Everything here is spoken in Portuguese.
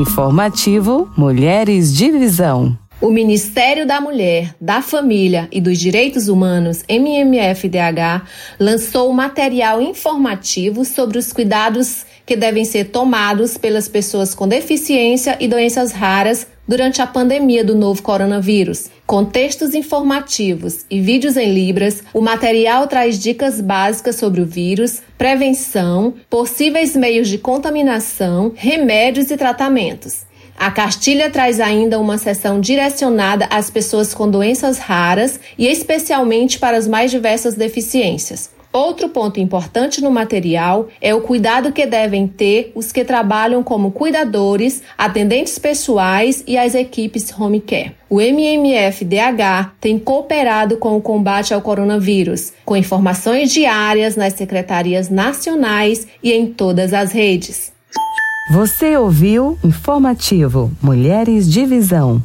Informativo Mulheres de Visão. O Ministério da Mulher, da Família e dos Direitos Humanos, MMFDH, lançou material informativo sobre os cuidados que devem ser tomados pelas pessoas com deficiência e doenças raras durante a pandemia do novo coronavírus. Com textos informativos e vídeos em Libras, o material traz dicas básicas sobre o vírus, prevenção, possíveis meios de contaminação, remédios e tratamentos. A cartilha traz ainda uma seção direcionada às pessoas com doenças raras e especialmente para as mais diversas deficiências. Outro ponto importante no material é o cuidado que devem ter os que trabalham como cuidadores, atendentes pessoais e as equipes home care. O MMF-DH tem cooperado com o combate ao coronavírus, com informações diárias nas secretarias nacionais e em todas as redes. Você ouviu Informativo Mulheres de Visão.